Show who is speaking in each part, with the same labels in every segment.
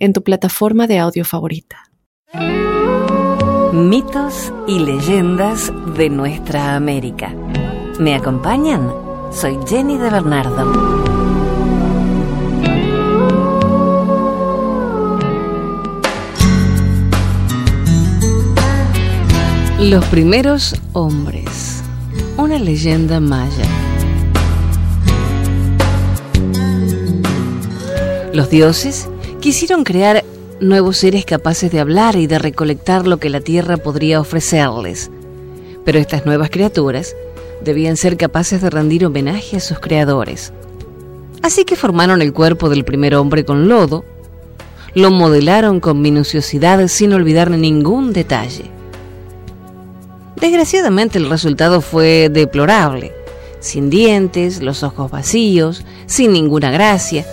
Speaker 1: en tu plataforma de audio favorita.
Speaker 2: Mitos y leyendas de nuestra América. ¿Me acompañan? Soy Jenny de Bernardo. Los primeros hombres. Una leyenda maya. Los dioses Quisieron crear nuevos seres capaces de hablar y de recolectar lo que la Tierra podría ofrecerles. Pero estas nuevas criaturas debían ser capaces de rendir homenaje a sus creadores. Así que formaron el cuerpo del primer hombre con lodo, lo modelaron con minuciosidad sin olvidar ningún detalle. Desgraciadamente el resultado fue deplorable, sin dientes, los ojos vacíos, sin ninguna gracia,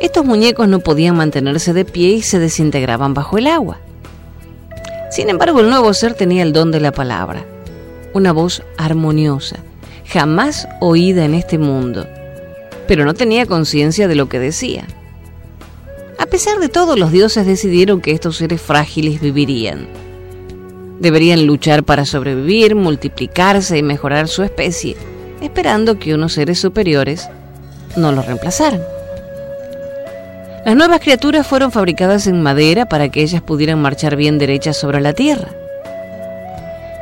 Speaker 2: estos muñecos no podían mantenerse de pie y se desintegraban bajo el agua. Sin embargo, el nuevo ser tenía el don de la palabra, una voz armoniosa, jamás oída en este mundo, pero no tenía conciencia de lo que decía. A pesar de todo, los dioses decidieron que estos seres frágiles vivirían. Deberían luchar para sobrevivir, multiplicarse y mejorar su especie, esperando que unos seres superiores no los reemplazaran. Las nuevas criaturas fueron fabricadas en madera para que ellas pudieran marchar bien derechas sobre la tierra.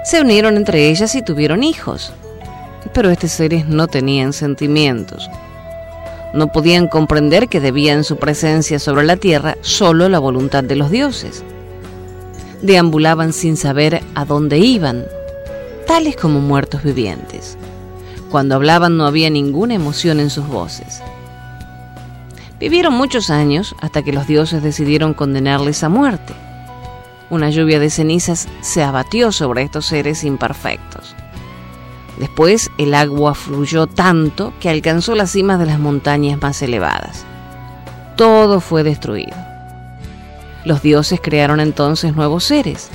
Speaker 2: Se unieron entre ellas y tuvieron hijos, pero estos seres no tenían sentimientos. No podían comprender que debían su presencia sobre la tierra solo la voluntad de los dioses. Deambulaban sin saber a dónde iban, tales como muertos vivientes. Cuando hablaban no había ninguna emoción en sus voces. Vivieron muchos años hasta que los dioses decidieron condenarles a muerte. Una lluvia de cenizas se abatió sobre estos seres imperfectos. Después el agua fluyó tanto que alcanzó las cimas de las montañas más elevadas. Todo fue destruido. Los dioses crearon entonces nuevos seres,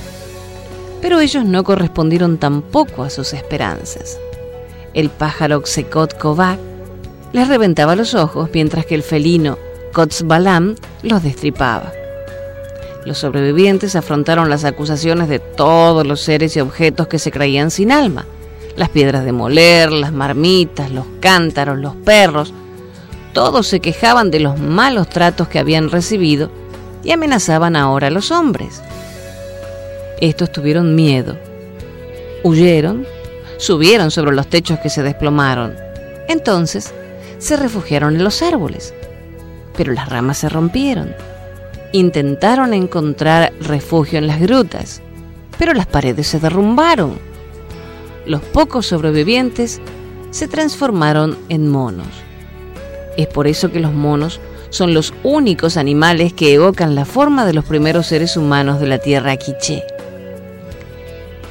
Speaker 2: pero ellos no correspondieron tampoco a sus esperanzas. El pájaro Xecot Kovac les reventaba los ojos mientras que el felino Kotzbalam los destripaba. Los sobrevivientes afrontaron las acusaciones de todos los seres y objetos que se creían sin alma. Las piedras de moler, las marmitas, los cántaros, los perros. Todos se quejaban de los malos tratos que habían recibido y amenazaban ahora a los hombres. Estos tuvieron miedo. Huyeron, subieron sobre los techos que se desplomaron. Entonces se refugiaron en los árboles, pero las ramas se rompieron. Intentaron encontrar refugio en las grutas, pero las paredes se derrumbaron. Los pocos sobrevivientes se transformaron en monos. Es por eso que los monos son los únicos animales que evocan la forma de los primeros seres humanos de la tierra quiché.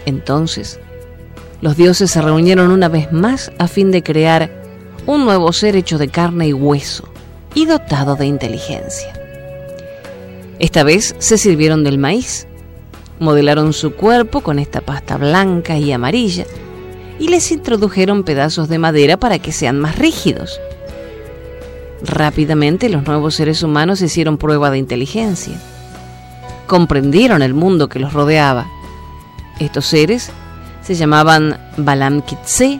Speaker 2: Entonces, los dioses se reunieron una vez más a fin de crear un nuevo ser hecho de carne y hueso y dotado de inteligencia. Esta vez se sirvieron del maíz, modelaron su cuerpo con esta pasta blanca y amarilla y les introdujeron pedazos de madera para que sean más rígidos. Rápidamente los nuevos seres humanos hicieron prueba de inteligencia. Comprendieron el mundo que los rodeaba. Estos seres se llamaban Balam Kitse,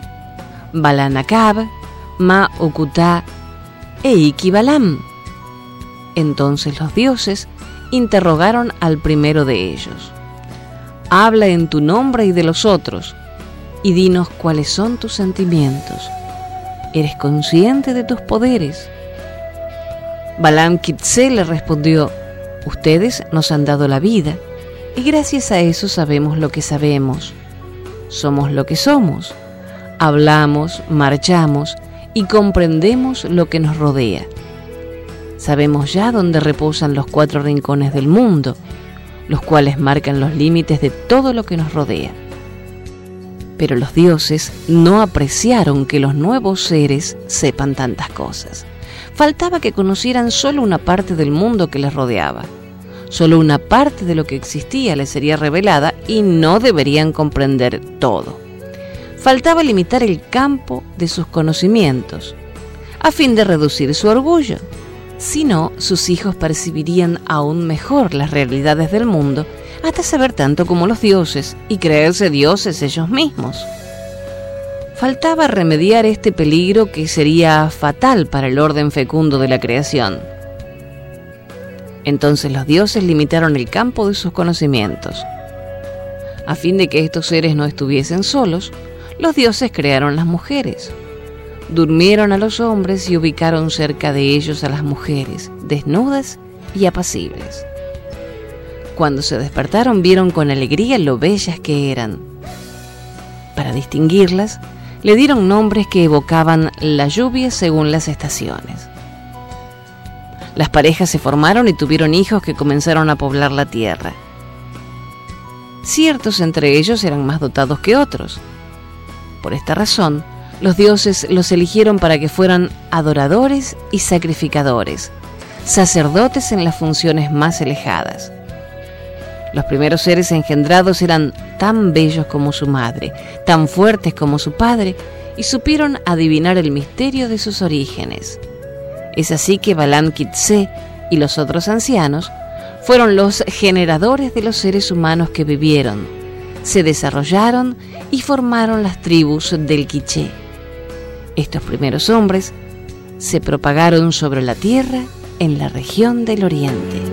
Speaker 2: Balanakab Ma Okuta e Ikibalam. Entonces los dioses interrogaron al primero de ellos. Habla en tu nombre y de los otros, y dinos cuáles son tus sentimientos. ¿Eres consciente de tus poderes? Balam Kitse le respondió, ustedes nos han dado la vida, y gracias a eso sabemos lo que sabemos. Somos lo que somos. Hablamos, marchamos, y comprendemos lo que nos rodea. Sabemos ya dónde reposan los cuatro rincones del mundo, los cuales marcan los límites de todo lo que nos rodea. Pero los dioses no apreciaron que los nuevos seres sepan tantas cosas. Faltaba que conocieran solo una parte del mundo que les rodeaba. Solo una parte de lo que existía les sería revelada y no deberían comprender todo. Faltaba limitar el campo de sus conocimientos, a fin de reducir su orgullo. Si no, sus hijos percibirían aún mejor las realidades del mundo hasta saber tanto como los dioses y creerse dioses ellos mismos. Faltaba remediar este peligro que sería fatal para el orden fecundo de la creación. Entonces los dioses limitaron el campo de sus conocimientos. A fin de que estos seres no estuviesen solos, los dioses crearon las mujeres. Durmieron a los hombres y ubicaron cerca de ellos a las mujeres, desnudas y apacibles. Cuando se despertaron vieron con alegría lo bellas que eran. Para distinguirlas, le dieron nombres que evocaban la lluvia según las estaciones. Las parejas se formaron y tuvieron hijos que comenzaron a poblar la tierra. Ciertos entre ellos eran más dotados que otros. Por esta razón, los dioses los eligieron para que fueran adoradores y sacrificadores, sacerdotes en las funciones más alejadas. Los primeros seres engendrados eran tan bellos como su madre, tan fuertes como su padre, y supieron adivinar el misterio de sus orígenes. Es así que Balam Kitse y los otros ancianos fueron los generadores de los seres humanos que vivieron, se desarrollaron y formaron las tribus del Quiché. Estos primeros hombres se propagaron sobre la tierra en la región del Oriente.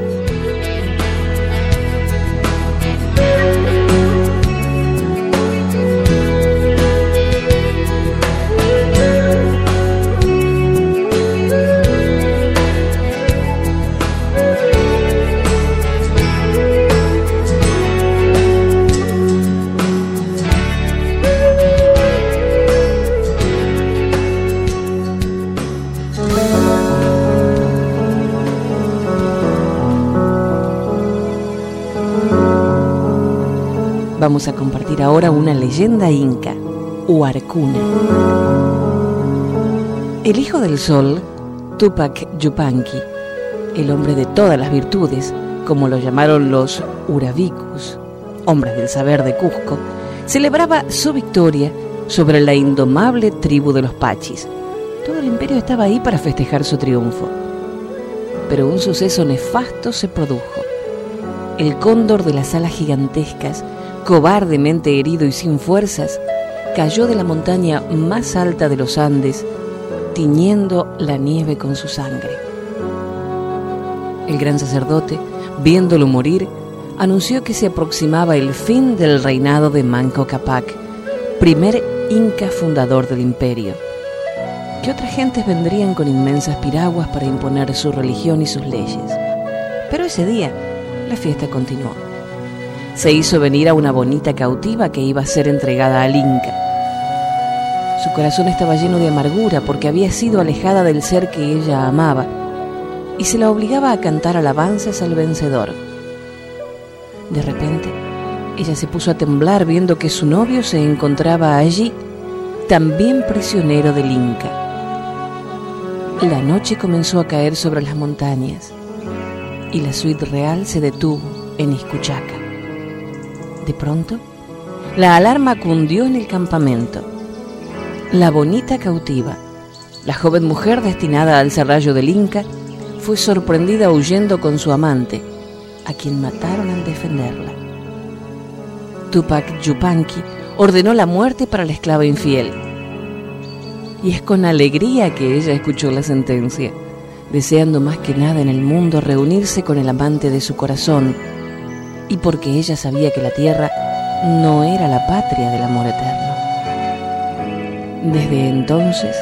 Speaker 2: Vamos a compartir ahora una leyenda inca, Huarcuna. El hijo del sol, Tupac Yupanqui, el hombre de todas las virtudes, como lo llamaron los Urabicus, hombres del saber de Cusco, celebraba su victoria sobre la indomable tribu de los Pachis. Todo el imperio estaba ahí para festejar su triunfo. Pero un suceso nefasto se produjo. El cóndor de las alas gigantescas cobardemente herido y sin fuerzas, cayó de la montaña más alta de los Andes, tiñendo la nieve con su sangre. El gran sacerdote, viéndolo morir, anunció que se aproximaba el fin del reinado de Manco Capac, primer inca fundador del imperio. Que otras gentes vendrían con inmensas piraguas para imponer su religión y sus leyes. Pero ese día, la fiesta continuó se hizo venir a una bonita cautiva que iba a ser entregada al Inca. Su corazón estaba lleno de amargura porque había sido alejada del ser que ella amaba y se la obligaba a cantar alabanzas al vencedor. De repente, ella se puso a temblar viendo que su novio se encontraba allí, también prisionero del Inca. La noche comenzó a caer sobre las montañas y la suite real se detuvo en Iscuchaca. De pronto, la alarma cundió en el campamento. La bonita cautiva, la joven mujer destinada al serrallo del Inca, fue sorprendida huyendo con su amante, a quien mataron al defenderla. Tupac Yupanqui ordenó la muerte para la esclava infiel. Y es con alegría que ella escuchó la sentencia, deseando más que nada en el mundo reunirse con el amante de su corazón, y porque ella sabía que la tierra no era la patria del amor eterno. Desde entonces,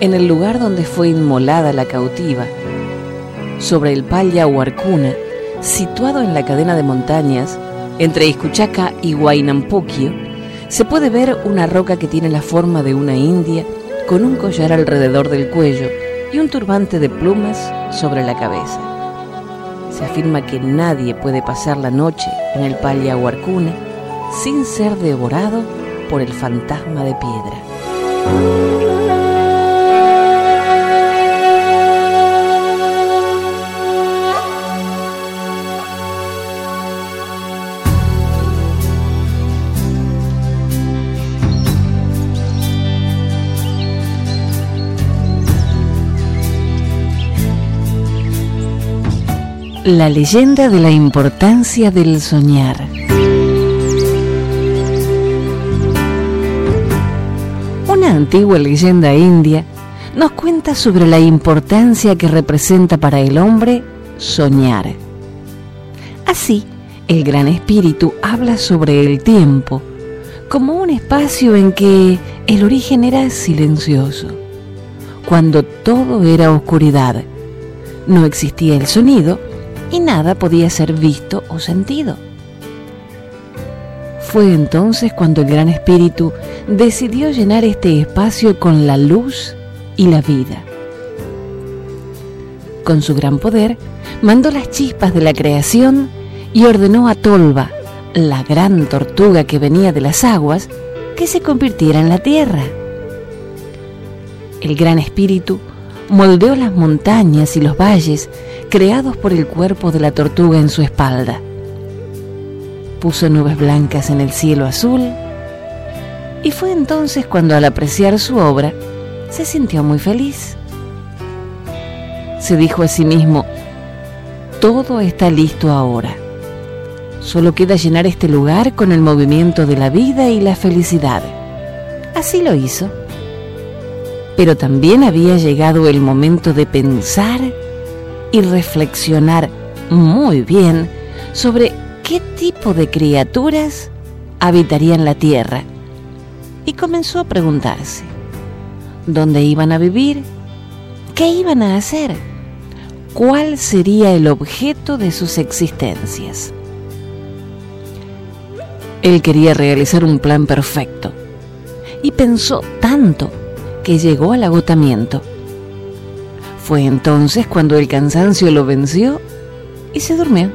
Speaker 2: en el lugar donde fue inmolada la cautiva, sobre el Palla Huarcuna, situado en la cadena de montañas entre Iscuchaca y Huaynampuquio, se puede ver una roca que tiene la forma de una india con un collar alrededor del cuello y un turbante de plumas sobre la cabeza afirma que nadie puede pasar la noche en el Pallahuarcune sin ser devorado por el fantasma de piedra. La leyenda de la importancia del soñar. Una antigua leyenda india nos cuenta sobre la importancia que representa para el hombre soñar. Así, el Gran Espíritu habla sobre el tiempo como un espacio en que el origen era silencioso, cuando todo era oscuridad. No existía el sonido y nada podía ser visto o sentido. Fue entonces cuando el Gran Espíritu decidió llenar este espacio con la luz y la vida. Con su gran poder, mandó las chispas de la creación y ordenó a Tolva, la gran tortuga que venía de las aguas, que se convirtiera en la tierra. El Gran Espíritu moldeó las montañas y los valles creados por el cuerpo de la tortuga en su espalda. Puso nubes blancas en el cielo azul y fue entonces cuando al apreciar su obra se sintió muy feliz. Se dijo a sí mismo, todo está listo ahora. Solo queda llenar este lugar con el movimiento de la vida y la felicidad. Así lo hizo. Pero también había llegado el momento de pensar y reflexionar muy bien sobre qué tipo de criaturas habitarían la Tierra. Y comenzó a preguntarse, ¿dónde iban a vivir? ¿Qué iban a hacer? ¿Cuál sería el objeto de sus existencias? Él quería realizar un plan perfecto y pensó tanto que llegó al agotamiento. Fue entonces cuando el cansancio lo venció y se durmió.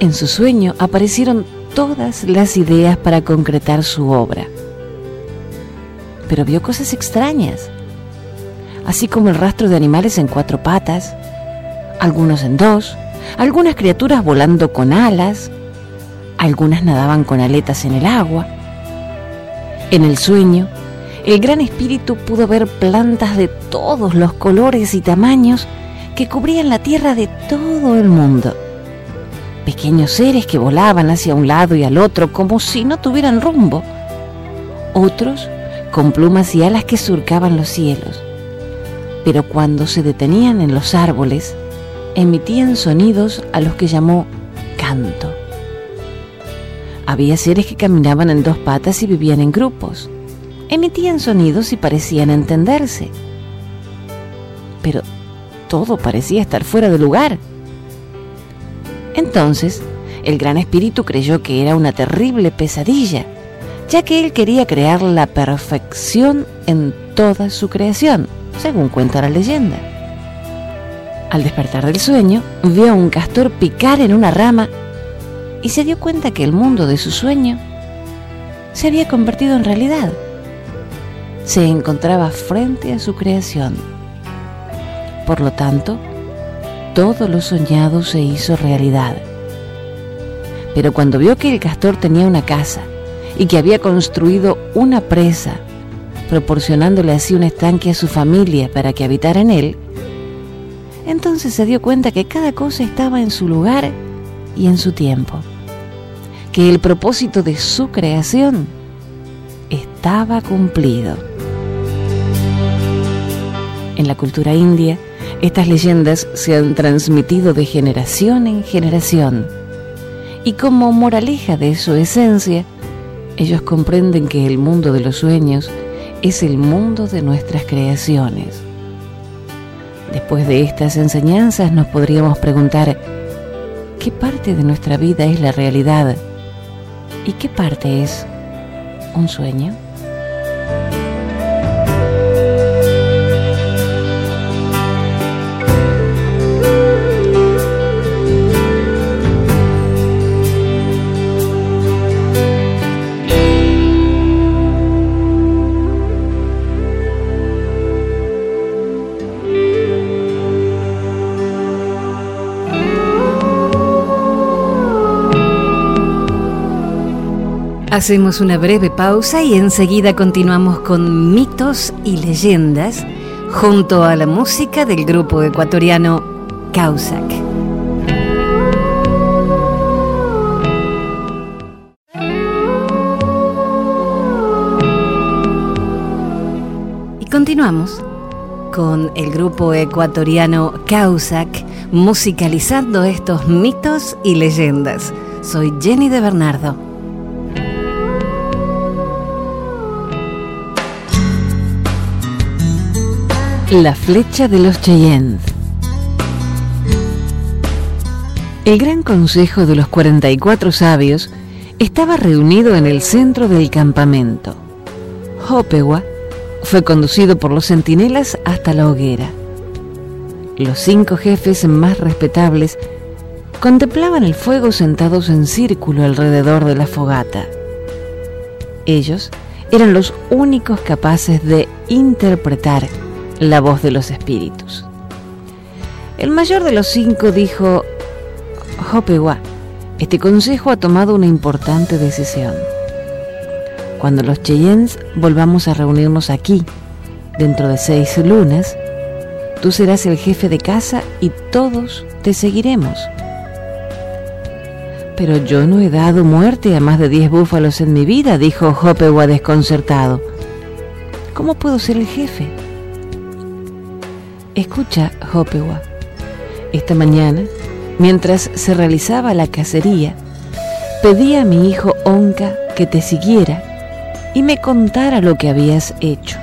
Speaker 2: En su sueño aparecieron todas las ideas para concretar su obra. Pero vio cosas extrañas, así como el rastro de animales en cuatro patas, algunos en dos, algunas criaturas volando con alas, algunas nadaban con aletas en el agua. En el sueño el Gran Espíritu pudo ver plantas de todos los colores y tamaños que cubrían la tierra de todo el mundo. Pequeños seres que volaban hacia un lado y al otro como si no tuvieran rumbo. Otros con plumas y alas que surcaban los cielos. Pero cuando se detenían en los árboles, emitían sonidos a los que llamó canto. Había seres que caminaban en dos patas y vivían en grupos emitían sonidos y parecían entenderse. Pero todo parecía estar fuera de lugar. Entonces, el gran espíritu creyó que era una terrible pesadilla, ya que él quería crear la perfección en toda su creación, según cuenta la leyenda. Al despertar del sueño, vio a un castor picar en una rama y se dio cuenta que el mundo de su sueño se había convertido en realidad se encontraba frente a su creación. Por lo tanto, todo lo soñado se hizo realidad. Pero cuando vio que el castor tenía una casa y que había construido una presa, proporcionándole así un estanque a su familia para que habitara en él, entonces se dio cuenta que cada cosa estaba en su lugar y en su tiempo, que el propósito de su creación estaba cumplido. En la cultura india, estas leyendas se han transmitido de generación en generación. Y como moraleja de su esencia, ellos comprenden que el mundo de los sueños es el mundo de nuestras creaciones. Después de estas enseñanzas nos podríamos preguntar, ¿qué parte de nuestra vida es la realidad y qué parte es un sueño? Hacemos una breve pausa y enseguida continuamos con mitos y leyendas junto a la música del grupo ecuatoriano Causac. Y continuamos con el grupo ecuatoriano Causac musicalizando estos mitos y leyendas. Soy Jenny de Bernardo. La flecha de los Cheyennes. El gran consejo de los 44 sabios estaba reunido en el centro del campamento. Hopewa fue conducido por los centinelas hasta la hoguera. Los cinco jefes más respetables contemplaban el fuego sentados en círculo alrededor de la fogata. Ellos eran los únicos capaces de interpretar la voz de los espíritus. El mayor de los cinco dijo, Hopewa, este consejo ha tomado una importante decisión. Cuando los Cheyennes volvamos a reunirnos aquí, dentro de seis lunas, tú serás el jefe de casa y todos te seguiremos. Pero yo no he dado muerte a más de diez búfalos en mi vida, dijo Hopewa desconcertado. ¿Cómo puedo ser el jefe? Escucha, Hopewa. Esta mañana, mientras se realizaba la cacería, pedí a mi hijo Onka que te siguiera y me contara lo que habías hecho.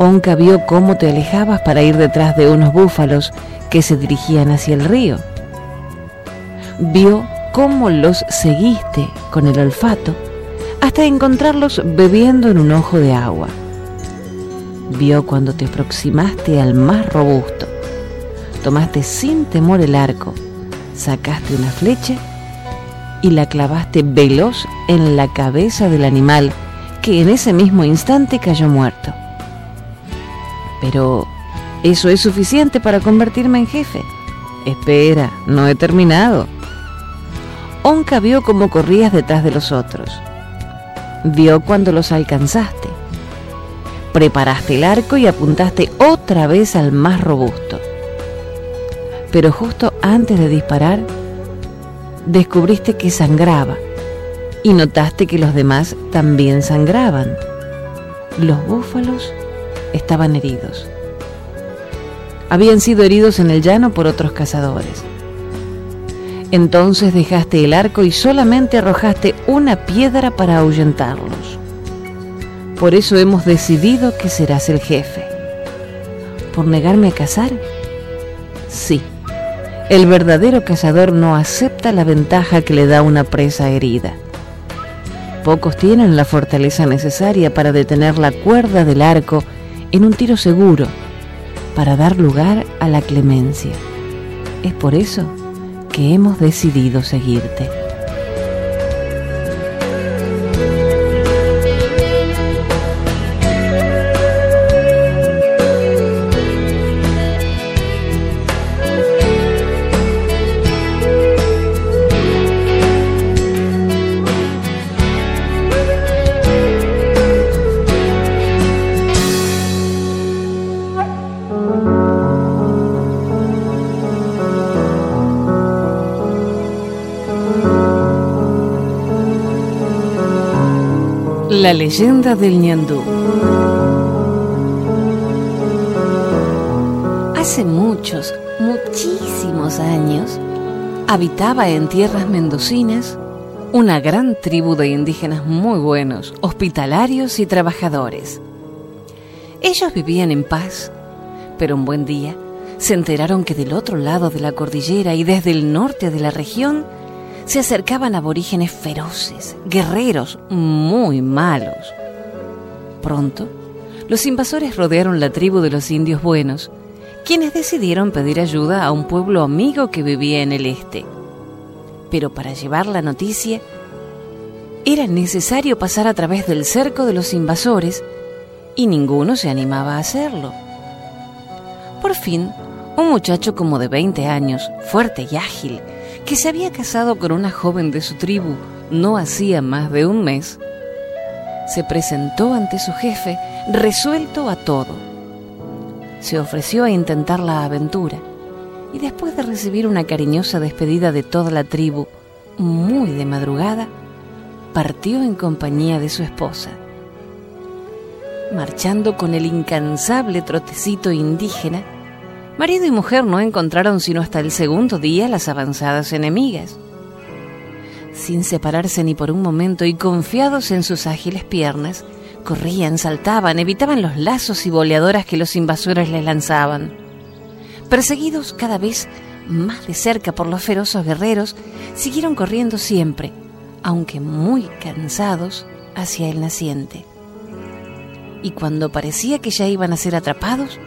Speaker 2: Onka vio cómo te alejabas para ir detrás de unos búfalos que se dirigían hacia el río. Vio cómo los seguiste con el olfato hasta encontrarlos bebiendo en un ojo de agua vio cuando te aproximaste al más robusto. Tomaste sin temor el arco, sacaste una flecha y la clavaste veloz en la cabeza del animal que en ese mismo instante cayó muerto. Pero, ¿eso es suficiente para convertirme en jefe? Espera, no he terminado. Onca vio cómo corrías detrás de los otros. Vio cuando los alcanzaste preparaste el arco y apuntaste otra vez al más robusto. Pero justo antes de disparar, descubriste que sangraba y notaste que los demás también sangraban. Los búfalos estaban heridos. Habían sido heridos en el llano por otros cazadores. Entonces dejaste el arco y solamente arrojaste una piedra para ahuyentarlos. Por eso hemos decidido que serás el jefe. ¿Por negarme a cazar? Sí. El verdadero cazador no acepta la ventaja que le da una presa herida. Pocos tienen la fortaleza necesaria para detener la cuerda del arco en un tiro seguro, para dar lugar a la clemencia. Es por eso que hemos decidido seguirte. La leyenda del ñandú. Hace muchos, muchísimos años, habitaba en tierras mendocinas una gran tribu de indígenas muy buenos, hospitalarios y trabajadores. Ellos vivían en paz, pero un buen día se enteraron que del otro lado de la cordillera y desde el norte de la región se acercaban aborígenes feroces, guerreros muy malos. Pronto, los invasores rodearon la tribu de los indios buenos, quienes decidieron pedir ayuda a un pueblo amigo que vivía en el este. Pero para llevar la noticia, era necesario pasar a través del cerco de los invasores y ninguno se animaba a hacerlo. Por fin, un muchacho como de 20 años, fuerte y ágil, que se había casado con una joven de su tribu no hacía más de un mes, se presentó ante su jefe resuelto a todo. Se ofreció a intentar la aventura y después de recibir una cariñosa despedida de toda la tribu, muy de madrugada, partió en compañía de su esposa. Marchando con el incansable trotecito indígena, marido y mujer no encontraron sino hasta el segundo día las avanzadas enemigas. Sin separarse ni por un momento y confiados en sus ágiles piernas, corrían, saltaban, evitaban los lazos y boleadoras que los invasores les lanzaban. Perseguidos cada vez más de cerca por los feroces guerreros, siguieron corriendo siempre, aunque muy cansados, hacia el naciente. Y cuando parecía que ya iban a ser atrapados,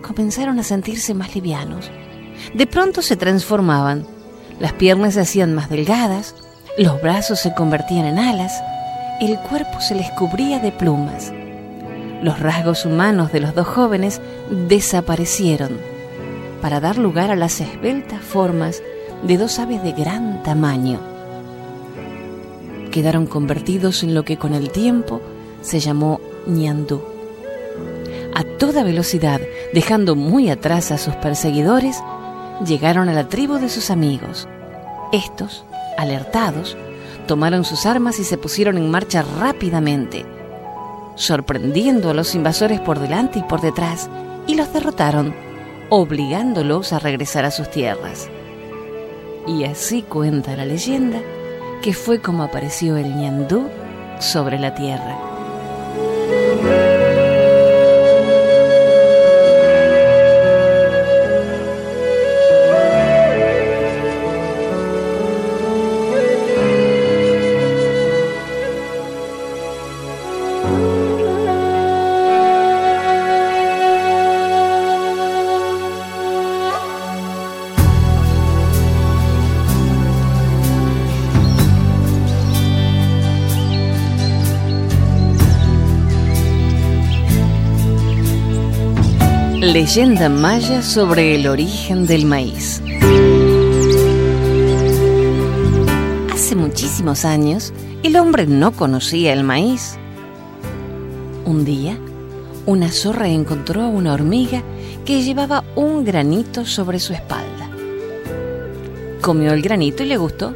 Speaker 2: comenzaron a sentirse más livianos. De pronto se transformaban, las piernas se hacían más delgadas, los brazos se convertían en alas, el cuerpo se les cubría de plumas. Los rasgos humanos de los dos jóvenes desaparecieron para dar lugar a las esbeltas formas de dos aves de gran tamaño. Quedaron convertidos en lo que con el tiempo se llamó ñandú. A toda velocidad, dejando muy atrás a sus perseguidores, llegaron a la tribu de sus amigos. Estos, alertados, tomaron sus armas y se pusieron en marcha rápidamente, sorprendiendo a los invasores por delante y por detrás, y los derrotaron obligándolos a regresar a sus tierras. Y así cuenta la leyenda que fue como apareció el ñandú sobre la tierra. Leyenda maya sobre el origen del maíz. Hace muchísimos años, el hombre no conocía el maíz. Un día, una zorra encontró a una hormiga que llevaba un granito sobre su espalda. Comió el granito y le gustó.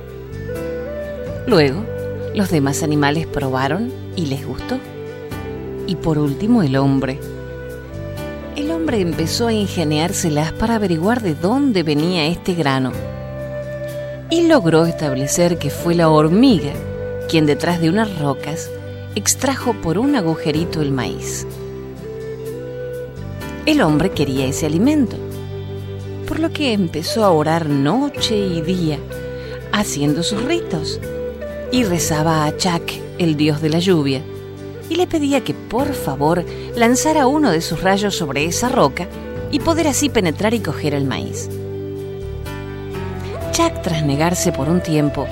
Speaker 2: Luego, los demás animales probaron y les gustó. Y por último, el hombre hombre empezó a ingeniárselas para averiguar de dónde venía este grano. Y logró establecer que fue la hormiga quien detrás de unas rocas extrajo por un agujerito el maíz. El hombre quería ese alimento, por lo que empezó a orar noche y día, haciendo sus ritos, y rezaba a Chak, el dios de la lluvia, y le pedía que por favor lanzara uno de sus rayos sobre esa roca y poder así penetrar y coger el maíz. Jack, tras negarse por un tiempo,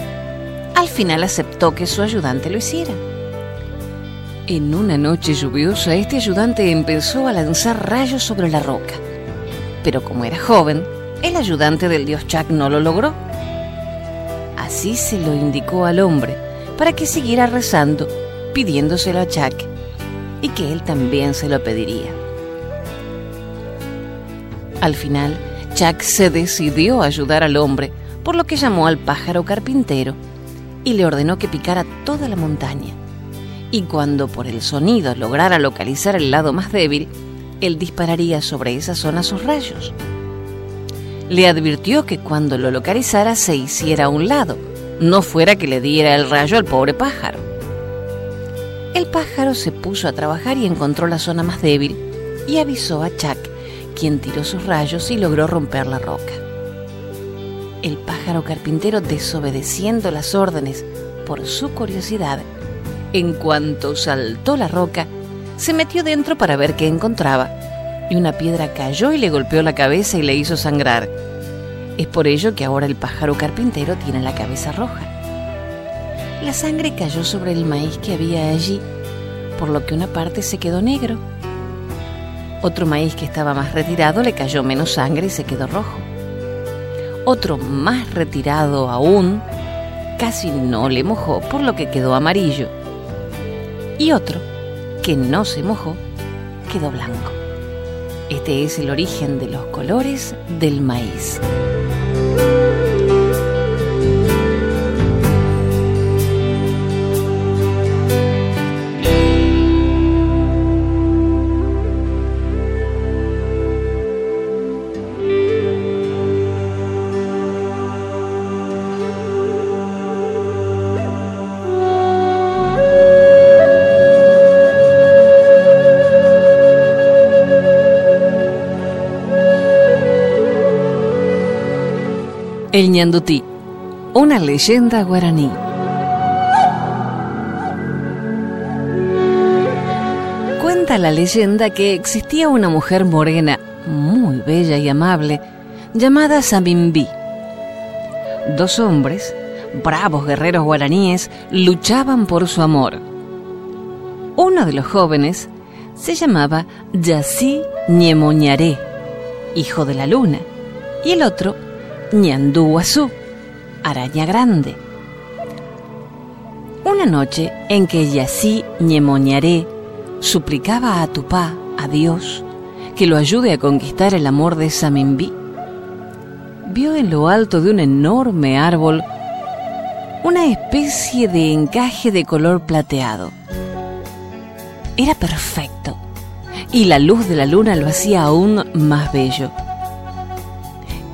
Speaker 2: al final aceptó que su ayudante lo hiciera. En una noche lluviosa, este ayudante empezó a lanzar rayos sobre la roca. Pero como era joven, el ayudante del dios Jack no lo logró. Así se lo indicó al hombre para que siguiera rezando pidiéndoselo a Chuck y que él también se lo pediría. Al final, Chuck se decidió a ayudar al hombre, por lo que llamó al pájaro carpintero y le ordenó que picara toda la montaña. Y cuando por el sonido lograra localizar el lado más débil, él dispararía sobre esa zona sus rayos. Le advirtió que cuando lo localizara se hiciera a un lado, no fuera que le diera el rayo al pobre pájaro. El pájaro se puso a trabajar y encontró la zona más débil y avisó a Chuck, quien tiró sus rayos y logró romper la roca. El pájaro carpintero, desobedeciendo las órdenes por su curiosidad, en cuanto saltó la roca, se metió dentro para ver qué encontraba, y una piedra cayó y le golpeó la cabeza y le hizo sangrar. Es por ello que ahora el pájaro carpintero tiene la cabeza roja. La sangre cayó sobre el maíz que había allí, por lo que una parte se quedó negro. Otro maíz que estaba más retirado le cayó menos sangre y se quedó rojo. Otro más retirado aún casi no le mojó, por lo que quedó amarillo. Y otro, que no se mojó, quedó blanco. Este es el origen de los colores del maíz. El ñandutí, una leyenda guaraní. Cuenta la leyenda que existía una mujer morena, muy bella y amable, llamada Samimbi. Dos hombres, bravos guerreros guaraníes, luchaban por su amor. Uno de los jóvenes se llamaba Yassi Ñemoñaré, hijo de la luna, y el otro Ñandúguazú, araña grande. Una noche en que Yasí Ñemoñaré suplicaba a Tupá, a Dios, que lo ayude a conquistar el amor de Samimbi, vio en lo alto de un enorme árbol una especie de encaje de color plateado. Era perfecto y la luz de la luna lo hacía aún más bello.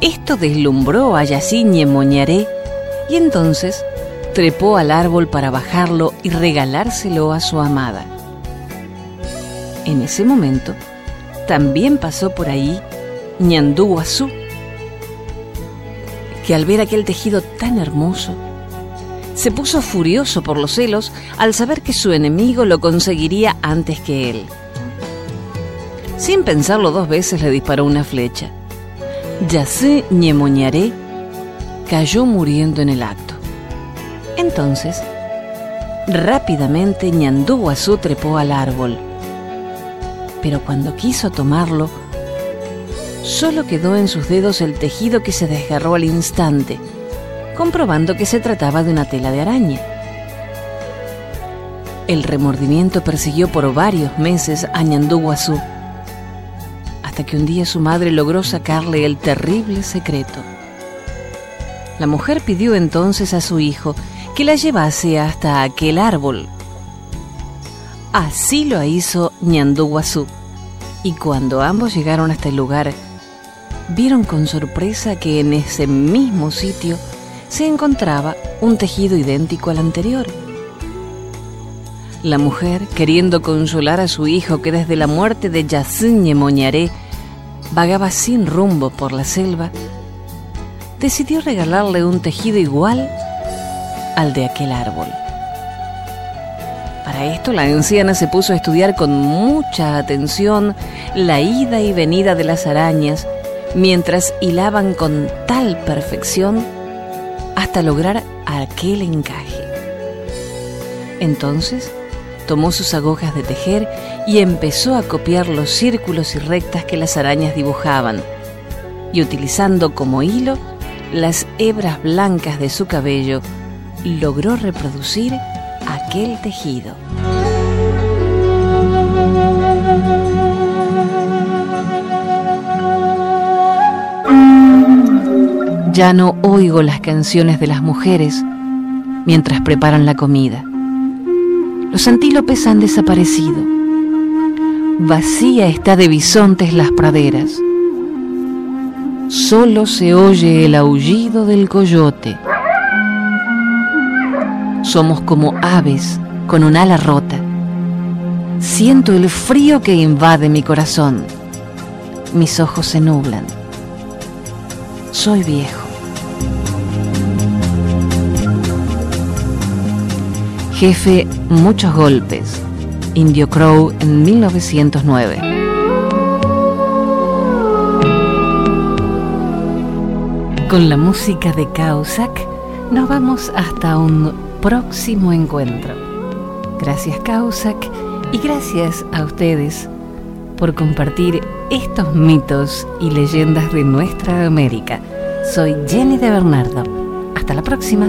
Speaker 2: Esto deslumbró a Yaciñe Moñaré y entonces trepó al árbol para bajarlo y regalárselo a su amada. En ese momento también pasó por ahí Ñandú que al ver aquel tejido tan hermoso, se puso furioso por los celos al saber que su enemigo lo conseguiría antes que él. Sin pensarlo dos veces le disparó una flecha. Yasé Ñemoñaré cayó muriendo en el acto. Entonces, rápidamente Ñandúguazú trepó al árbol. Pero cuando quiso tomarlo, solo quedó en sus dedos el tejido que se desgarró al instante, comprobando que se trataba de una tela de araña. El remordimiento persiguió por varios meses a Que un día su madre logró sacarle el terrible secreto. La mujer pidió entonces a su hijo que la llevase hasta aquel árbol. Así lo hizo Ñandúguazú, y cuando ambos llegaron hasta el lugar, vieron con sorpresa que en ese mismo sitio se encontraba un tejido idéntico al anterior. La mujer, queriendo consolar a su hijo que desde la muerte de Yaciñe Moñaré vagaba sin rumbo por la selva, decidió regalarle un tejido igual al de aquel árbol. Para esto la anciana se puso a estudiar con mucha atención la ida y venida de las arañas mientras hilaban con tal perfección hasta lograr aquel encaje. Entonces tomó sus agujas de tejer y empezó a copiar los círculos y rectas que las arañas dibujaban, y utilizando como hilo las hebras blancas de su cabello, logró reproducir aquel tejido. Ya no oigo las canciones de las mujeres mientras preparan la comida. Los antílopes han desaparecido. Vacía está de bisontes las praderas. Solo se oye el aullido del coyote. Somos como aves con un ala rota. Siento el frío que invade mi corazón. Mis ojos se nublan. Soy viejo. Jefe Muchos Golpes, Indio Crow en 1909. Con la música de Kausak nos vamos hasta un próximo encuentro. Gracias Kausak y gracias a ustedes por compartir estos mitos y leyendas de nuestra América. Soy Jenny de Bernardo. Hasta la próxima.